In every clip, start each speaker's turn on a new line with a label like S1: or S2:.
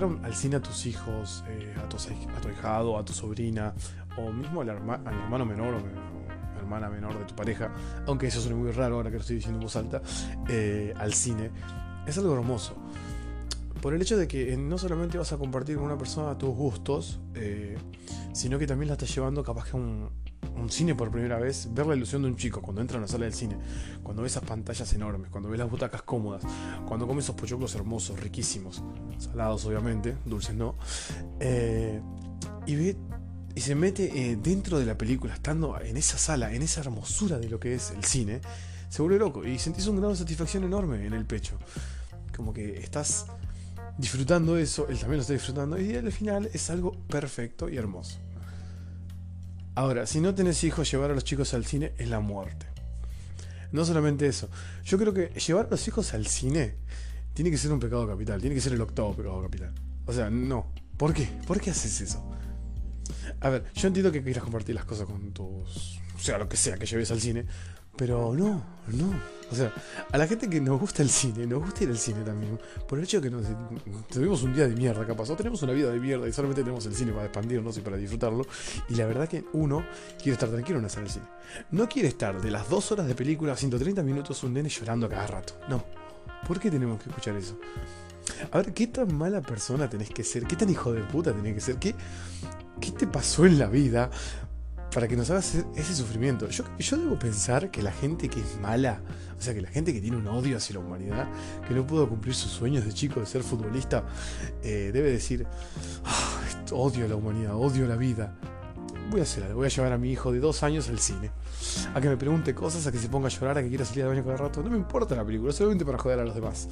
S1: llevar al cine a tus hijos, eh, a, tu, a tu a tu sobrina, o mismo al, hermano menor o, hermana menor de tu pareja, aunque eso suena muy raro ahora que lo estoy diciendo en voz alta, eh, al cine, es algo hermoso. Por el hecho de que no solamente vas a compartir con una persona tus gustos, sino que también la estás llevando capaz que a un, un cine por primera vez, ver la ilusión de un chico cuando entra a una sala del cine, cuando ve esas pantallas enormes, cuando ve las butacas cómodas, cuando come esos pochoclos hermosos, riquísimos, salados obviamente, dulces no, eh, y ve y se mete eh, dentro de la película, estando en esa sala, en esa hermosura de lo que es el cine, se vuelve loco y sentís un grado de satisfacción enorme en el pecho. Como que estás disfrutando eso, él también lo está disfrutando y al final es algo perfecto y hermoso. Ahora, si no tenés hijos, llevar a los chicos al cine es la muerte. No solamente eso. Yo creo que llevar a los hijos al cine tiene que ser un pecado capital. Tiene que ser el octavo pecado capital. O sea, no. ¿Por qué? ¿Por qué haces eso? A ver, yo entiendo que quieras compartir las cosas con tus. O sea, lo que sea que lleves al cine. Pero no, no. O sea, a la gente que nos gusta el cine, nos gusta ir al cine también. Por el hecho de que nos, tuvimos un día de mierda, capaz. O tenemos una vida de mierda y solamente tenemos el cine para expandirnos y para disfrutarlo. Y la verdad que uno quiere estar tranquilo en sala del cine. No quiere estar de las dos horas de película a 130 minutos un nene llorando cada rato. No. ¿Por qué tenemos que escuchar eso? A ver, ¿qué tan mala persona tenés que ser? ¿Qué tan hijo de puta tenés que ser? ¿Qué, qué te pasó en la vida para que nos hagas ese sufrimiento. Yo, yo debo pensar que la gente que es mala, o sea, que la gente que tiene un odio hacia la humanidad, que no pudo cumplir sus sueños de chico de ser futbolista, eh, debe decir, ah, odio a la humanidad, odio la vida. Voy a hacer voy a llevar a mi hijo de dos años al cine. A que me pregunte cosas, a que se ponga a llorar, a que quiera salir de baño cada rato. No me importa la película, solamente para joder a los demás.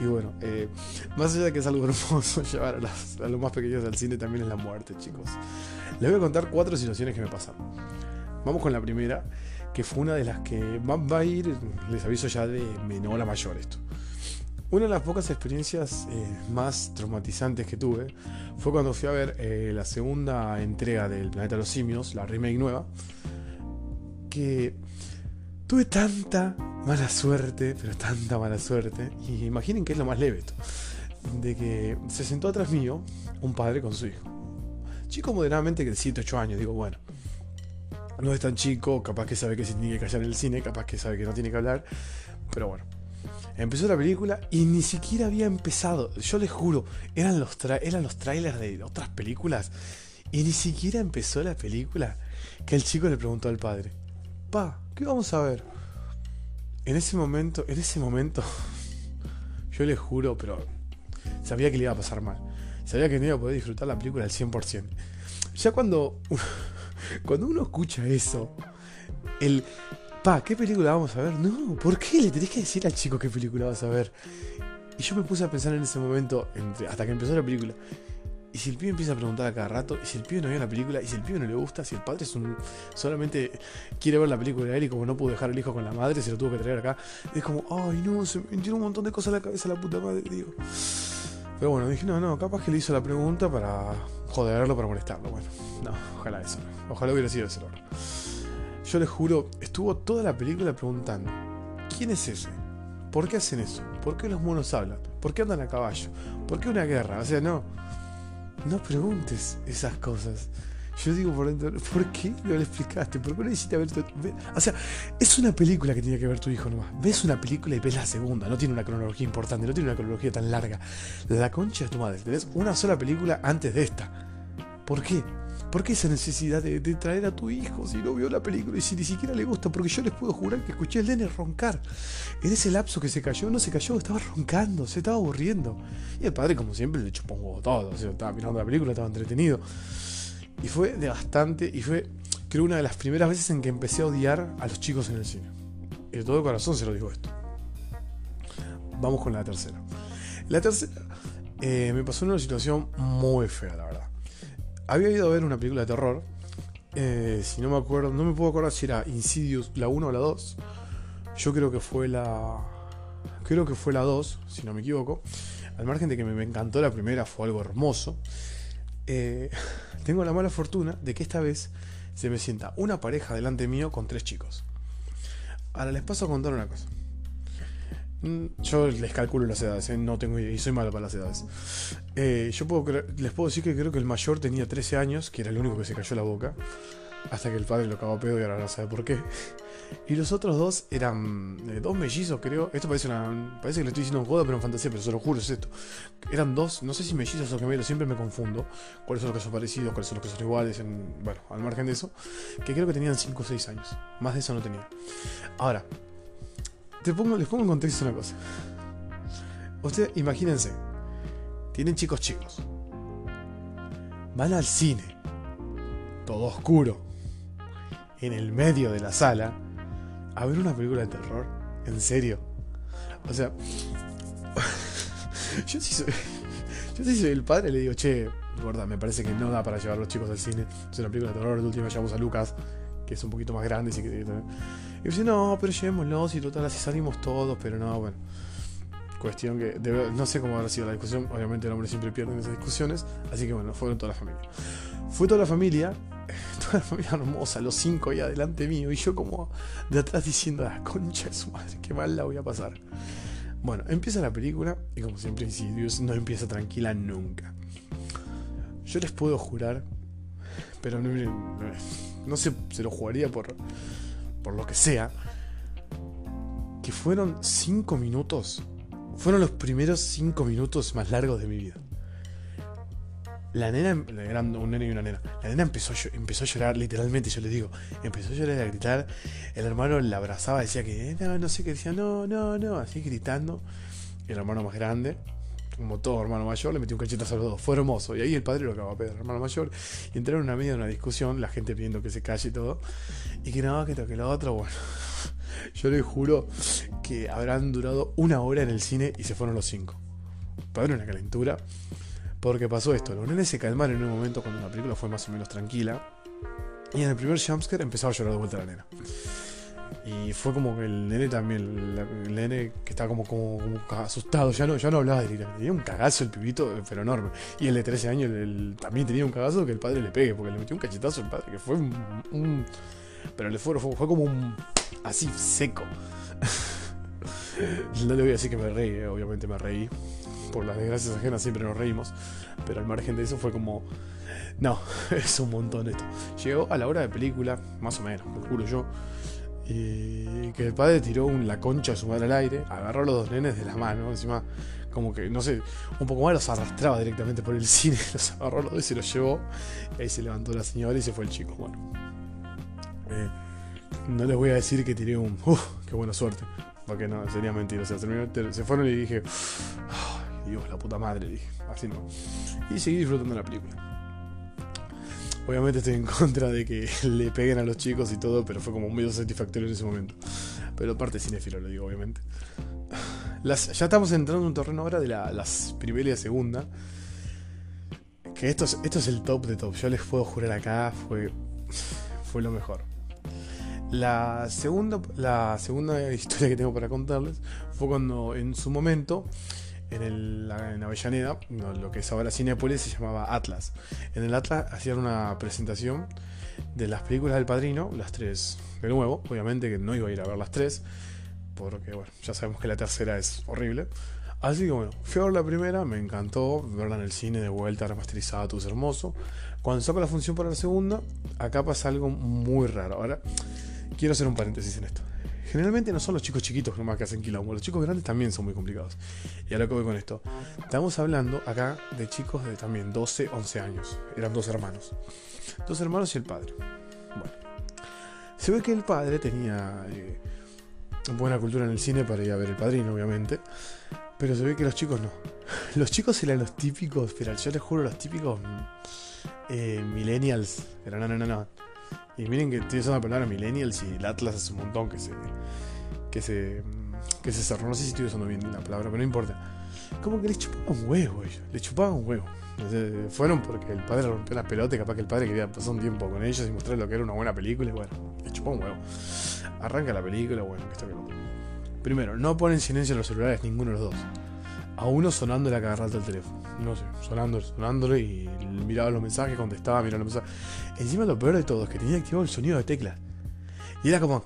S1: Y bueno, eh, más allá de que es algo hermoso llevar a, a los más pequeños al cine, también es la muerte, chicos. Les voy a contar cuatro situaciones que me pasaron. Vamos con la primera, que fue una de las que va a ir, les aviso ya de menor a mayor esto. Una de las pocas experiencias eh, más traumatizantes que tuve fue cuando fui a ver eh, la segunda entrega del Planeta de los Simios, la remake nueva, que tuve tanta mala suerte, pero tanta mala suerte, y imaginen que es lo más leve esto, de que se sentó atrás mío un padre con su hijo. Chico moderadamente de 7, 8 años, digo, bueno, no es tan chico, capaz que sabe que se tiene que callar en el cine, capaz que sabe que no tiene que hablar, pero bueno. Empezó la película y ni siquiera había empezado. Yo les juro, eran los, eran los trailers de otras películas y ni siquiera empezó la película que el chico le preguntó al padre, pa, ¿qué vamos a ver? En ese momento, en ese momento, yo les juro, pero sabía que le iba a pasar mal. Sabía que no iba a poder disfrutar la película al 100%. Ya cuando, cuando uno escucha eso, el, pa, ¿qué película vamos a ver? No, ¿por qué le tenés que decir al chico qué película vas a ver? Y yo me puse a pensar en ese momento, hasta que empezó la película. Y si el pibe empieza a preguntar a cada rato, y si el pibe no ve la película, y si el pibe no le gusta, si el padre solamente quiere ver la película de él y como no pudo dejar el hijo con la madre, se lo tuvo que traer acá, es como, ay no, se me metieron un montón de cosas en la cabeza la puta madre, digo. Pero bueno, dije, no, no, capaz que le hizo la pregunta para joderlo, para molestarlo. Bueno, no, ojalá eso. Ojalá hubiera sido ese error. Yo les juro, estuvo toda la película preguntando, ¿quién es ese? ¿Por qué hacen eso? ¿Por qué los monos hablan? ¿Por qué andan a caballo? ¿Por qué una guerra? O sea, no, no preguntes esas cosas. Yo digo por dentro, ¿por qué no le explicaste? ¿Por qué no hiciste ver tu... O sea, es una película que tiene que ver tu hijo nomás. Ves una película y ves la segunda. No tiene una cronología importante, no tiene una cronología tan larga. La concha de tu madre. Tenés una sola película antes de esta. ¿Por qué? ¿Por qué esa necesidad de, traer a tu hijo si no vio la película y si ni siquiera le gusta? Porque yo les puedo jurar que escuché al nene roncar. En ese lapso que se cayó, no se cayó, estaba roncando, se estaba aburriendo. Y el padre, como siempre, le chupó un huevo todo. O sea, estaba mirando la película, estaba entretenido. Y fue de bastante, y fue creo una de las primeras veces en que empecé a odiar a los chicos en el cine. Y de todo corazón se lo digo esto. Vamos con la tercera. La tercera eh, me pasó una situación muy fea, la verdad. Había ido a ver una película de terror. Eh, si no me acuerdo, no me puedo acordar si era Insidious la 1 o la 2. Yo creo que fue la. Creo que fue la 2, si no me equivoco. Al margen de que me encantó la primera, fue algo hermoso. Eh, tengo la mala fortuna de que esta vez se me sienta una pareja delante mío con tres chicos. Ahora les paso a contar una cosa. Mm, yo les calculo las edades, ¿eh? no tengo idea, y soy malo para las edades. Eh, yo puedo les puedo decir que creo que el mayor tenía 13 años, que era el único que se cayó la boca, hasta que el padre lo cagó a pedo y ahora no sabe por qué. Y los otros dos eran eh, dos mellizos, creo. Esto parece una. Parece que le estoy diciendo un joda, pero en fantasía, pero se lo juro, es esto. Eran dos, no sé si mellizos o gemelos, siempre me confundo. Cuáles son los que son parecidos, cuáles son los que son iguales. En, bueno, al margen de eso. Que creo que tenían 5 o 6 años. Más de eso no tenían. Ahora, te pongo, les pongo en contexto una cosa. Ustedes, imagínense. Tienen chicos chicos. Van al cine. Todo oscuro. En el medio de la sala a ver una película de terror. En serio. O sea, yo sí soy, yo sí soy el padre, le digo, che, gorda, me parece que no da para llevar a los chicos al cine. Es una película de terror, de última llevamos a Lucas, que es un poquito más grande. Así que, y dice, no, pero llevémoslos y total, así salimos todos, pero no, bueno. Cuestión que no sé cómo habrá sido la discusión, obviamente el hombre siempre pierde en esas discusiones, así que bueno, fueron toda la familia. Fue toda la familia, toda la familia hermosa, los cinco ahí adelante mío, y yo como de atrás diciendo, la concha de su madre, qué mal la voy a pasar. Bueno, empieza la película, y como siempre Dios no empieza tranquila nunca. Yo les puedo jurar, pero no, no se lo jugaría por, por lo que sea, que fueron cinco minutos, fueron los primeros cinco minutos más largos de mi vida. La nena, eran un nene y una nena. La nena empezó, empezó a llorar, literalmente, yo les digo. Empezó a llorar y a gritar. El hermano la abrazaba, decía que eh, no, no sé qué, decía no, no, no, así gritando. El hermano más grande, como todo hermano mayor, le metió un cachetazo a los dos. Fue hermoso. Y ahí el padre lo acabó a pedir, hermano mayor. Y entraron en una media de una discusión, la gente pidiendo que se calle y todo. Y que no, que toque lo otro, bueno. Yo les juro que habrán durado una hora en el cine y se fueron los cinco. Padre, una calentura. Porque pasó esto, los nenes se calmaron en un momento cuando la película fue más o menos tranquila. Y en el primer jumpscare empezaba a llorar de vuelta la nena. Y fue como que el nene también, el, nene que estaba como, como, asustado, ya no, ya no hablaba directamente. Tenía un cagazo el pibito, pero enorme. Y el de 13 años también tenía un cagazo que el padre le pegue, porque le metió un cachetazo al padre, que fue un. Pero le fue, fue, como un. así seco. no le voy a decir que me reí, eh, obviamente me reí por las desgracias ajenas siempre nos reímos, pero al margen de eso fue como, no, es un montón esto. Llegó a la hora de película, más o menos, lo juro yo, que el padre tiró la concha de su madre al aire, agarró a los dos nenes de las manos, encima como que, no sé, un poco más los arrastraba directamente por el cine, los agarró los dos y se los llevó, y ahí se levantó la señora y se fue el chico. Bueno, eh, no les voy a decir que tiré un, uff, qué buena suerte, porque no, sería mentira, se fueron y dije, Dios, la puta madre, dije. Así no. Y seguí disfrutando la película. Obviamente estoy en contra de que le peguen a los chicos y todo, pero fue como medio satisfactorio en ese momento. Pero aparte cinéfilo, lo digo, obviamente. Ya estamos entrando en un terreno ahora de las primera y la segunda. Que esto es, esto es el top de top. Yo les puedo jurar acá, fue, fue lo mejor. La segunda, la segunda historia que tengo para contarles fue cuando en su momento en, el, Avellaneda, lo que es ahora Cinepolis, se llamaba Atlas. En el Atlas hacían una presentación de las películas del Padrino, las tres de nuevo, obviamente que no iba a ir a ver las tres, porque bueno, ya sabemos que la tercera es horrible. Así que bueno, fui a ver la primera, me encantó verla en el cine de vuelta, remasterizada, todo es hermoso. Cuando saco la función para la segunda, acá pasa algo muy raro. Ahora, quiero hacer un paréntesis en esto. Generalmente no son los chicos chiquitos nomás que hacen quilombo, los chicos grandes también son muy complicados. Y a lo que voy con esto. Estamos hablando acá de chicos de también 12, 11 años. Eran dos hermanos. Dos hermanos y el padre. Bueno. Se ve que el padre tenía eh, buena cultura en el cine para ir a ver el padrino, obviamente. Pero se ve que los chicos no. Los chicos eran los típicos, pero yo les juro, los típicos eh, millennials. Pero no, no, no, no. Y miren que usando la palabra millennials y el Atlas hace un montón que se. que se. que se cerró. No sé si estoy usando bien la palabra, pero no importa. Como que le chupaban un huevo ellos. Le chupaban un huevo. fueron porque el padre rompió las pelotas capaz que el padre quería pasar un tiempo con ellos y mostrarles lo que era una buena película y bueno, le chupó un huevo. Arranca la película, bueno, que está bien. Primero, no ponen silencio los celulares ninguno de los dos a uno sonándole a cada rato el teléfono. No sé, sonándole, sonándole y miraba los mensajes, contestaba, miraba los mensajes. Encima lo peor de todo es que tenía activado el sonido de teclas. Y era como.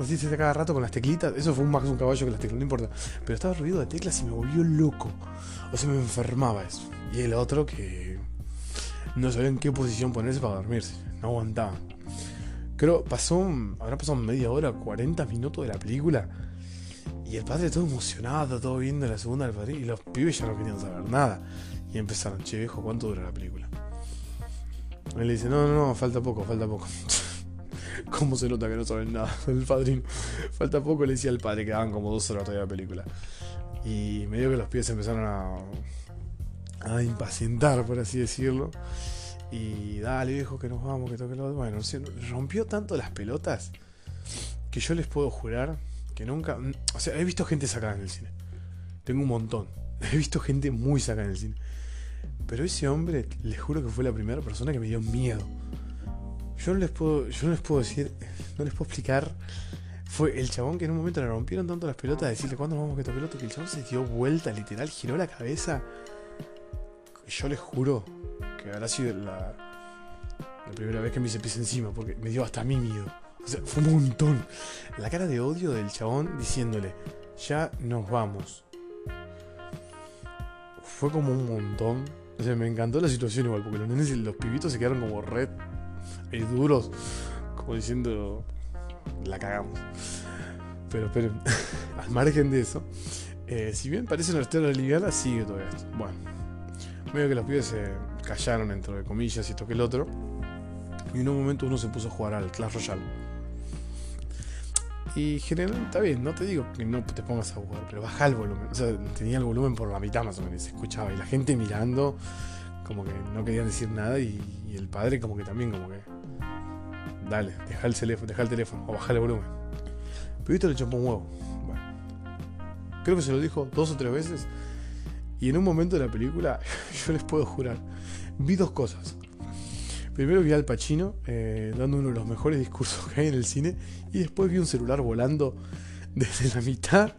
S1: así se cada rato con las teclitas. Eso fue un más un caballo que las teclas, no importa. Pero estaba ruido de teclas y me volvió loco. O sea, me enfermaba eso. Y el otro que no sabía en qué posición ponerse para dormirse. No aguantaba. Creo, pasó, habrá pasado media hora, 40 minutos de la película. Y el padre todo emocionado, todo viendo la segunda del padre. Y los pibes ya no querían saber nada. Y empezaron, che viejo, ¿cuánto dura la película? Él le dice, no, no, no, falta poco, falta poco. ¿Cómo se nota que no saben nada del padrino? Falta poco, le decía al padre, que daban como dos horas todavía la película. Y medio que los pies empezaron a, a impacientar, por así decirlo. Y dale, viejo, que nos vamos, que toque lo Bueno, rompió tanto las pelotas que yo les puedo jurar que nunca. O sea, he visto gente sacada en el cine. Tengo un montón. He visto gente muy sacada en el cine. Pero ese hombre, les juro que fue la primera persona que me dio miedo. Yo no les puedo, yo no les puedo decir, no les puedo explicar. Fue el chabón que en un momento le rompieron tanto las pelotas de decirle cuándo vamos que toque peloto que el chabón se dio vuelta, literal, giró la cabeza. Yo les juro que habrá sido la, la primera vez que me hice pis encima, porque me dio hasta a mí miedo. O sea, fue un montón. La cara de odio del chabón diciéndole, ya nos vamos. Fue como un montón. O sea, me encantó la situación igual, porque los nenes y los pibitos se quedaron como red y duros, como diciendo, la cagamos. Pero esperen, al margen de eso, eh, si bien parece una historia liviana, sigue todo esto. Bueno, medio que los pibes se callaron dentro de comillas y esto que el otro. Y en un momento uno se puso a jugar al Clash Royale. Y generalmente está bien, no te digo que no te pongas a jugar, pero baja el volumen. O sea, tenía el volumen por la mitad más o menos, se escuchaba. Y la gente mirando, como que no querían decir nada. Y, el padre, como que también, como que. Dale, deja el teléfono, o baja el volumen. Pero esto le chupó un huevo. Bueno, creo que se lo dijo dos o tres veces. Y en un momento de la película, yo les puedo jurar, vi dos cosas. Primero vi al Pacino eh, dando uno de los mejores discursos que hay en el cine y después vi un celular volando desde la mitad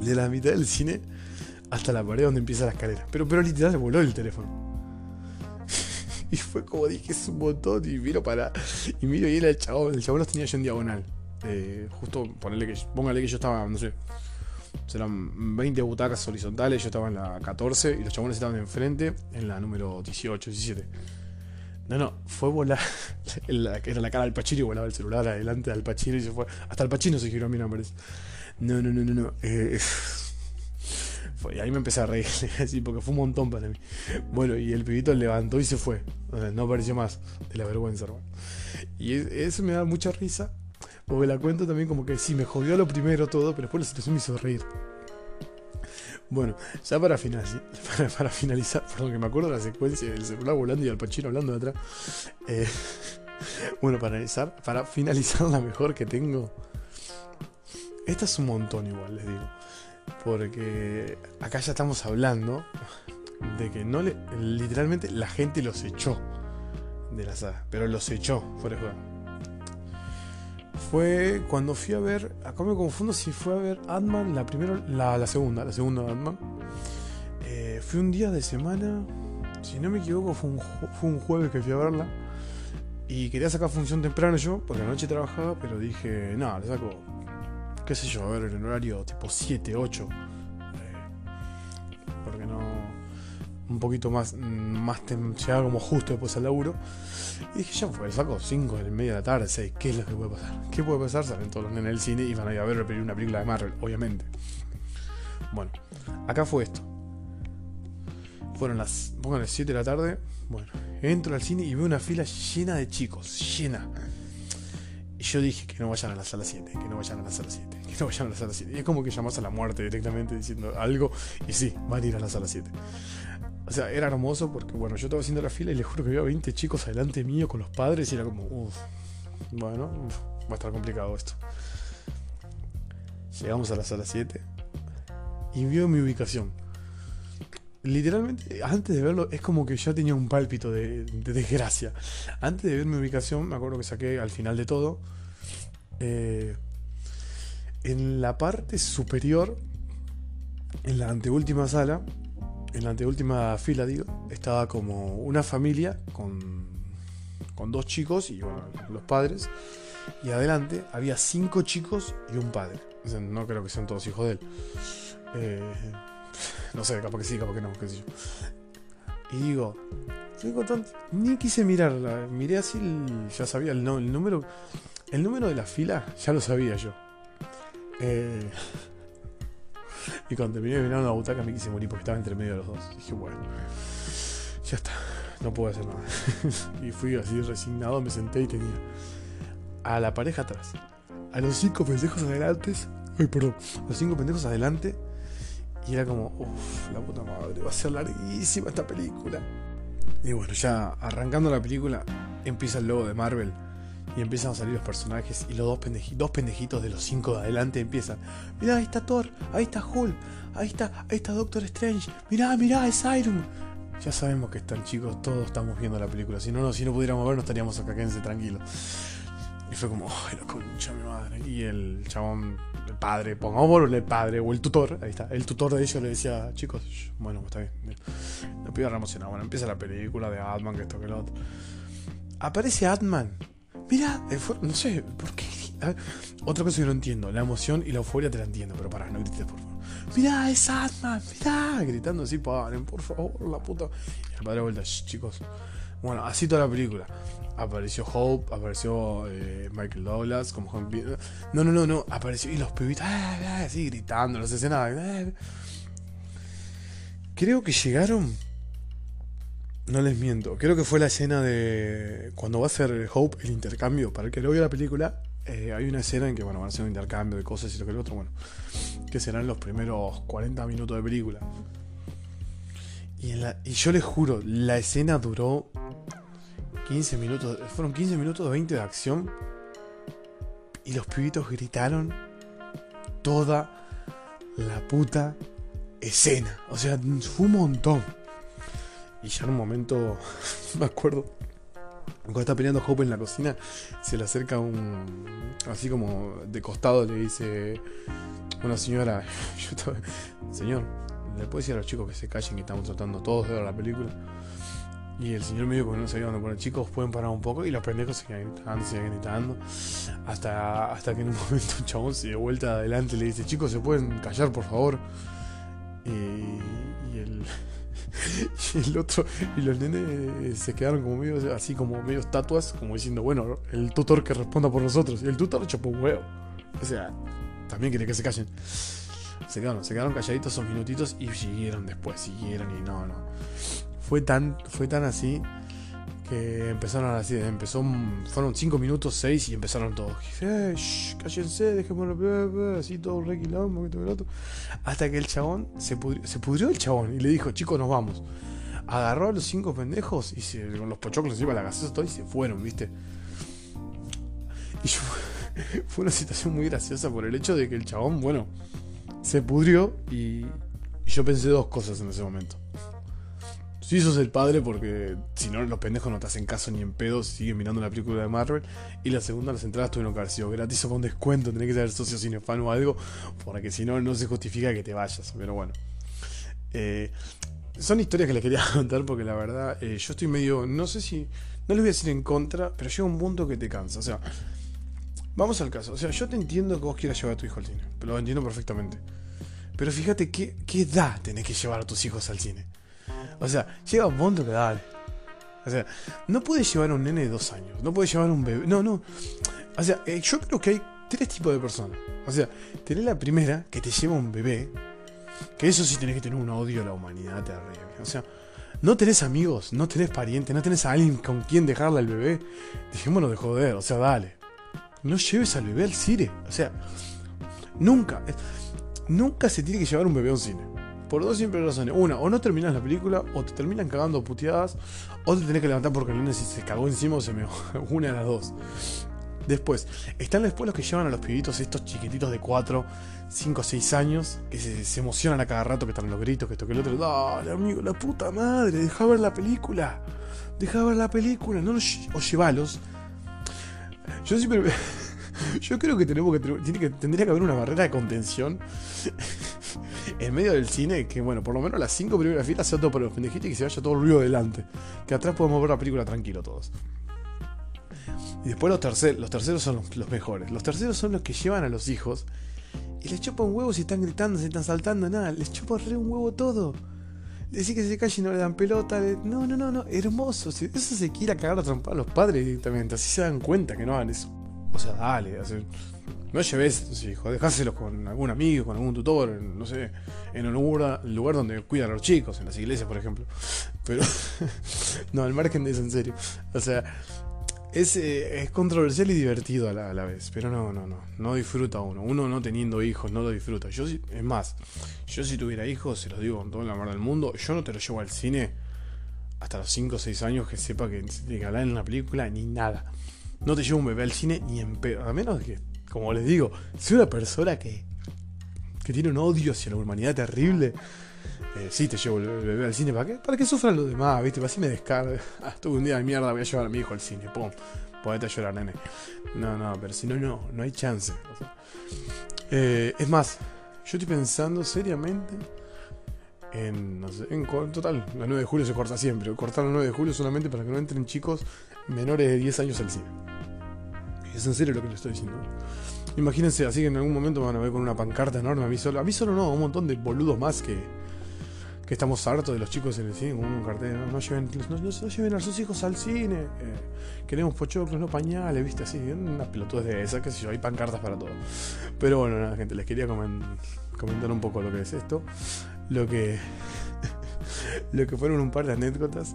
S1: de la mitad del cine hasta la pared donde empieza la escalera. Pero, pero literal voló el teléfono. y fue como dije, es un montón. Y miro para. Y miro y era el chabón. El chabón los tenía yo en diagonal. Eh, justo ponerle que. Póngale que yo estaba, no sé. Serán 20 butacas horizontales. Yo estaba en la 14. Y los chabones estaban enfrente. En la número 18, 17. No, no, fue volar. Era la cara del Pachino y volaba el celular adelante del Pachino y se fue. Hasta el Pachino se giró a mí, no parece. No, no, no, no, no. Eh, y ahí me empecé a reír, así, porque fue un montón para mí. Bueno, y el pibito levantó y se fue. No apareció más de la vergüenza, hermano. Y eso me da mucha risa, porque la cuento también como que sí, me jodió lo primero todo, pero después la situación me hizo reír. Bueno, ya para, para, finalizar, perdón que me acuerdo de la secuencia del celular volando y al Pachino hablando de atrás. Eh, bueno, para finalizar, para finalizar la mejor que tengo. Esta es un montón igual, les digo. Porque acá ya estamos hablando de que no le, literalmente la gente los echó de la sala, pero los echó fuera de juego fue cuando fui a ver, acá me confundo si fue a ver Ant-Man, la primera, la, segunda, la segunda Ant-Man. Eh, fue un día de semana, si no me equivoco, fue un, fue un jueves que fui a verla. Y quería sacar función temprano yo, porque anoche trabajaba, pero dije, no, le saco, qué sé yo, a ver, en horario tipo 7, 8. Un poquito más, más llegaba como justo después al laburo. Y dije, ya fue, saco 5 en media de la tarde, 6, ¿qué es lo que puede pasar? ¿Qué puede pasar? Salen todos los nenes del cine y van a ir a ver una película de Marvel, obviamente. Bueno, acá fue esto. Fueron las, pónganle 7 de la tarde. Bueno, entro al cine y veo una fila llena de chicos, llena. Y yo dije que no vayan a la sala 7, que no vayan a la sala 7, que no vayan a la sala 7. Y es como que llamas a la muerte directamente diciendo algo y sí, van a ir a la sala 7. O sea, era hermoso porque, bueno, yo estaba haciendo la fila y les juro que había 20 chicos adelante mío con los padres y era como, uff, bueno, va a estar complicado esto. Llegamos a la sala 7 y vio mi ubicación. Literalmente, antes de verlo, es como que ya tenía un pálpito de, desgracia. Antes de ver mi ubicación, me acuerdo que saqué al final de todo. Eh, en la parte superior, en la anteúltima sala, en la anteúltima fila, digo, estaba como una familia con, con dos chicos y los padres. Y adelante había cinco chicos y un padre. No creo que sean todos hijos de él. Eh, no sé, capaz que sí, capaz que no, qué sé yo. Y digo, ni quise mirarla, miré así, ya sabía el, el número. El número de la fila ya lo sabía yo. Eh, y cuando terminé de mirar la butaca me quise morir porque estaba entre medio de los dos. dije, bueno, ya está, no puedo hacer nada. y fui así resignado, me senté y tenía a la pareja atrás, a los cinco pendejos adelante, ay, perdón, a los cinco pendejos adelante. Y era como, uff, la puta madre, va a ser larguísima esta película. Y bueno, ya arrancando la película, empieza el logo de Marvel y empiezan a salir los personajes y los dos, pendejitos de los cinco de adelante empiezan. Mirá, ahí está Thor, ahí está Hulk, ahí está, ahí está Doctor Strange, mirá, mirá, es Iron Ya sabemos que están chicos, todos estamos viendo la película. Si no, no si no pudiéramos ver, no estaríamos acá, quédense tranquilos. Y fue como, ay, la concha mi madre. Y el chabón, el padre, pongamos el padre, o el tutor, ahí está, el tutor de ellos le decía, chicos, bueno, está bien. No pido emocionado. Bueno, empieza la película de Atman, que esto que lo otro. Aparece Atman Mira, no sé, ¿por qué? otra cosa que no entiendo, la emoción y la euforia te la entiendo, pero para, no grites, por favor. Mira, es Atman, mira, gritando así, paren, por favor, la puta. Y el padre vuelta, chicos. Bueno, así toda la película. Apareció Hope, apareció eh, Michael Douglas como No, no, no, no, apareció. Y los pibitos, ah, ah, así gritando, las escenas. Ah. Creo que llegaron no les miento. Creo que fue la escena de. Cuando va a hacer Hope el intercambio. Para el que lo vio la película, eh, hay una escena en que bueno, van a hacer un intercambio de cosas y lo que el otro. Bueno, que serán los primeros 40 minutos de película. Y, y yo les juro, la escena duró 15 minutos. Fueron 15 minutos de 20 de acción. Y los pibitos gritaron toda la puta escena. O sea, fue un montón. Y ya en un momento, me acuerdo, cuando está peleando Hope en la cocina, se le acerca un. Así como de costado le dice una señora: Señor, ¿le puede decir a los chicos que se callen que estamos tratando todos de ver la película? Y el señor medio que no sabía dónde poner, chicos, pueden parar un poco. Y los pendejos se quedan gritando, se quedan gritando. Hasta, hasta que en un momento un chabón se de vuelta adelante y le dice, chicos, ¿se pueden callar, por favor? y el, y el otro, y los nenes eh, se quedaron como medio, así como medio estatuas, como diciendo, bueno, el tutor que responda por nosotros. Y el tutor chapó un huevo. O sea, también quería que se callen. Se quedaron, se quedaron calladitos esos minutitos y siguieron después, siguieron y no, no. Fue tan, fue tan así empezaron así, empezó, fueron 5 minutos, 6 y empezaron todos. Eh, cállense, dejémoslo, así todo re quilombo, todo el otro. Hasta que el chabón se pudrió, el chabón y le dijo, chicos, nos vamos. Agarró a los cinco pendejos y se, con los pochoclos encima la gaseosa y se fueron, ¿viste? Y fue una situación muy graciosa por el hecho de que el chabón, bueno, se pudrió y yo pensé dos cosas en ese momento. Si sos el padre, porque si no, los pendejos no te hacen caso ni en pedos, siguen mirando la película de Marvel. Y la segunda, las entradas tuvieron que haber sido gratis o con descuento, tenés que ser socio cinefan o algo, porque si no, no se justifica que te vayas. Pero bueno. Eh, son historias que les quería contar porque la verdad, eh, yo estoy medio, no sé si, no les voy a decir en contra, pero llega un punto que te cansa. O sea, vamos al caso. O sea, yo te entiendo que vos quieras llevar a tu hijo al cine, pero lo entiendo perfectamente. Pero fíjate qué, qué edad tenés que llevar a tus hijos al cine. O sea, llega un punto que dale. O sea, no puedes llevar a un nene de dos años, no puedes llevar a un bebé. No, no. O sea, eh, yo creo que hay tres tipos de personas. O sea, tenés la primera que te lleva un bebé, que eso sí tenés que tener un odio a la humanidad terrible. O sea, no tenés amigos, no tenés parientes, no tenés a alguien con quien dejarle al bebé. Dejémonos de joder, o sea, dale. No lleves al bebé al cine. O sea, nunca, nunca se tiene que llevar un bebé a un cine. Por dos simples razones. Una, o no terminas la película, o te terminan cagando puteadas, o te tenés que levantar porque el lunes se cagó encima o se me. Una de las dos. Después, están después los que llevan a los pibitos, estos chiquititos de 4, 5, 6 años, que se, emocionan a cada rato, que están los gritos, que esto, que el otro. Dale, amigo, la puta madre, deja ver la película. Deja ver la película, no o llevalos. Yo siempre. Yo creo que tenemos que, tiene que tendría que haber una barrera de contención en medio del cine, que bueno, por lo menos las cinco primeras filas sea todo para los pendejitos y que se vaya todo el ruido delante. Que atrás podemos ver la película tranquilo todos. Y después los terceros, los terceros son los, mejores. Los terceros son los que llevan a los hijos y les chupan un huevo si están gritando, si están saltando, nada. Les chupa re un huevo todo. Decir que se calle y no le dan pelota. No, no, no, no. Hermoso. Eso se quiere cagar a trompar a los padres directamente. Así se dan cuenta que no hagan eso. O sea, dale. No lleves a tus hijos. Dejáselos con algún amigo, con algún tutor. no sé. En un lugar, lugar donde cuidan a los chicos. En las iglesias, por ejemplo. Pero. no, al margen de eso, en serio. O sea es, es, controversial y divertido a la, vez, pero no, no, no, no disfruta uno. Uno no teniendo hijos no lo disfruta. Yo, es más, yo si tuviera hijos, se los digo con todo el amor del mundo, yo no te lo llevo al cine hasta los 5 o 6 años que sepa que hablar en una película ni nada. No te llevo un bebé al cine ni en pedo, a menos que, como les digo, si una persona que, que tiene un odio hacia la humanidad terrible eh, sí, te llevo el bebé al cine. ¿Para qué? Para que sufran los demás, ¿viste? Para así me descargue. Ah, tuve un día de mierda, voy a llevar a mi hijo al cine. Pum, ponete a llorar, nene. No, no, pero si no, no, no hay chance. Eh, es más, yo estoy pensando seriamente en, no sé, en total, la 9 de julio se corta siempre. Cortar la 9 de julio solamente para que no entren chicos menores de 10 años al cine. Es en serio lo que le estoy diciendo. Imagínense, así que en algún momento van a ver con una pancarta enorme a mí solo. A mí solo no, un montón de boludos más que que estamos hartos de los chicos en el cine con un cartel, no, lleven, no, lleven a sus hijos al cine, eh, queremos pochoclos, no pañales, viste, así, unas pelotudas de esas, que sé yo, hay pancartas para todo. Pero bueno, nada, gente, les quería comentar un poco lo que es esto, lo que, lo que fueron un par de anécdotas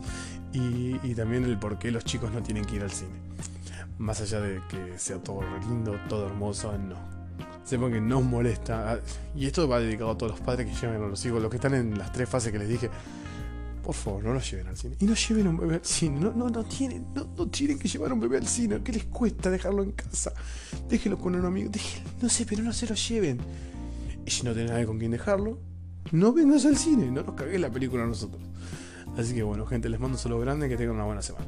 S1: y, y también el por qué los chicos no tienen que ir al cine. Más allá de que sea todo lindo, todo hermoso, no sepan que nos molesta. Y esto va dedicado a todos los padres que lleven a los hijos, los que están en las tres fases que les dije. Por favor, no los lleven al cine. Y no lleven un bebé al cine. No, no, no, tienen, no, tienen que llevar un bebé al cine. ¿Qué les cuesta dejarlo en casa? Déjenlo con un amigo. Déjenlo, no sé, pero no se lo lleven. Y si no tienen nadie con quien dejarlo, no vengas al cine. No nos cagues la película a nosotros. Así que bueno, gente, les mando un saludo grande. Que tengan una buena semana.